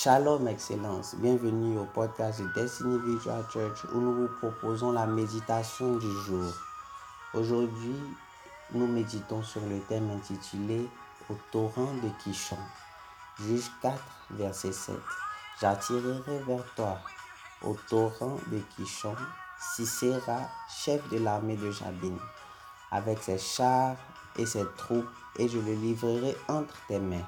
Shalom Excellence, bienvenue au podcast de Destiny Virtual Church où nous vous proposons la méditation du jour. Aujourd'hui, nous méditons sur le thème intitulé Au torrent de Kishon. Juge 4, verset 7. J'attirerai vers toi, au torrent de Kishon, Sisera, chef de l'armée de Jabin, avec ses chars et ses troupes, et je le livrerai entre tes mains.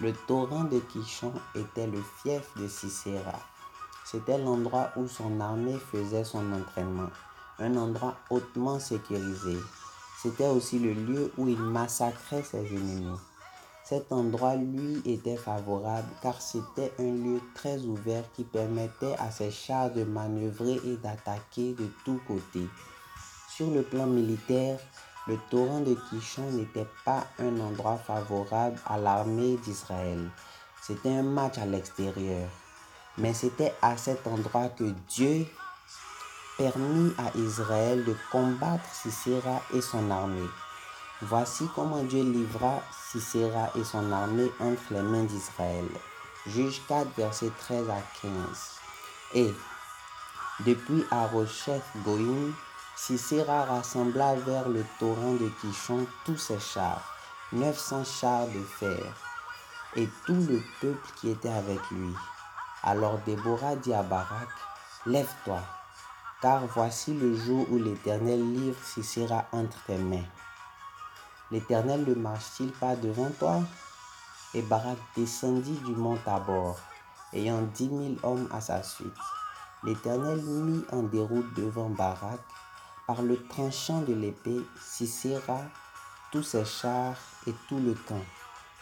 Le torrent de Kishon était le fief de Sisera. C'était l'endroit où son armée faisait son entraînement, un endroit hautement sécurisé. C'était aussi le lieu où il massacrait ses ennemis. Cet endroit lui était favorable car c'était un lieu très ouvert qui permettait à ses chars de manœuvrer et d'attaquer de tous côtés. Sur le plan militaire, le torrent de Kishon n'était pas un endroit favorable à l'armée d'Israël. C'était un match à l'extérieur. Mais c'était à cet endroit que Dieu permit à Israël de combattre Sisera et son armée. Voici comment Dieu livra Sisera et son armée entre les mains d'Israël. Juge 4, verset 13 à 15. Et depuis Arocheth Goïm, Sisera rassembla vers le torrent de Kishon tous ses chars, 900 chars de fer, et tout le peuple qui était avec lui. Alors Déborah dit à Barak, Lève-toi, car voici le jour où l'Éternel livre Sisera entre tes mains. L'Éternel ne marche-t-il pas devant toi? Et Barak descendit du mont Tabor, ayant dix mille hommes à sa suite. L'Éternel mit en déroute devant Barak par le tranchant de l'épée, Sisera, tous ses chars et tout le camp.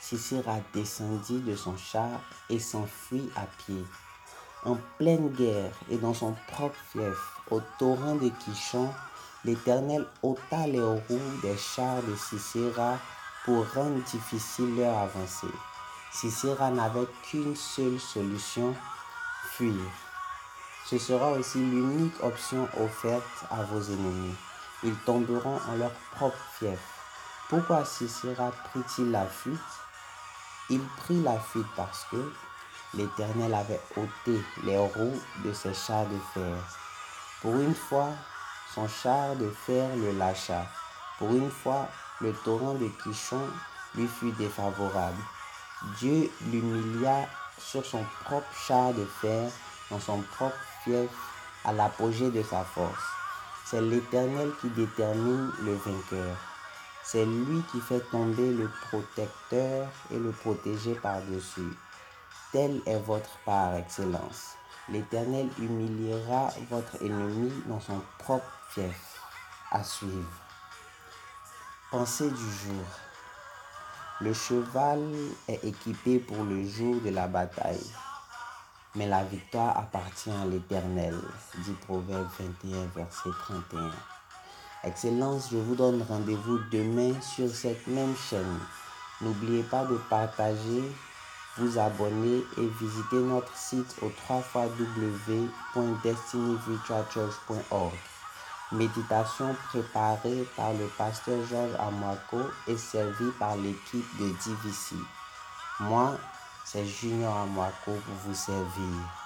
Sisera descendit de son char et s'enfuit à pied. En pleine guerre et dans son propre fief, au torrent de Kishon, l'Éternel ôta les roues des chars de Sisera pour rendre difficile leur avancée. Sisera n'avait qu'une seule solution, fuir. Ce sera aussi l'unique option offerte à vos ennemis. Ils tomberont en leur propre fief. Pourquoi Sisera prit-il la fuite? Il prit la fuite parce que l'Éternel avait ôté les roues de ses chars de fer. Pour une fois, son char de fer le lâcha. Pour une fois, le torrent de Kishon lui fut défavorable. Dieu l'humilia sur son propre char de fer dans son propre à l'apogée de sa force. C'est l'Éternel qui détermine le vainqueur. C'est lui qui fait tomber le protecteur et le protéger par-dessus. Telle est votre part, Excellence. L'Éternel humiliera votre ennemi dans son propre fief. À suivre. Pensée du jour. Le cheval est équipé pour le jour de la bataille mais la victoire appartient à l'Éternel, dit Proverbe 21, verset 31. Excellence, je vous donne rendez-vous demain sur cette même chaîne. N'oubliez pas de partager, vous abonner et visiter notre site au www.destinyvirtualchurch.org. Méditation préparée par le pasteur Georges Amwako et servie par l'équipe de DVC. Moi, c'est Junior Amwako pour vous servir.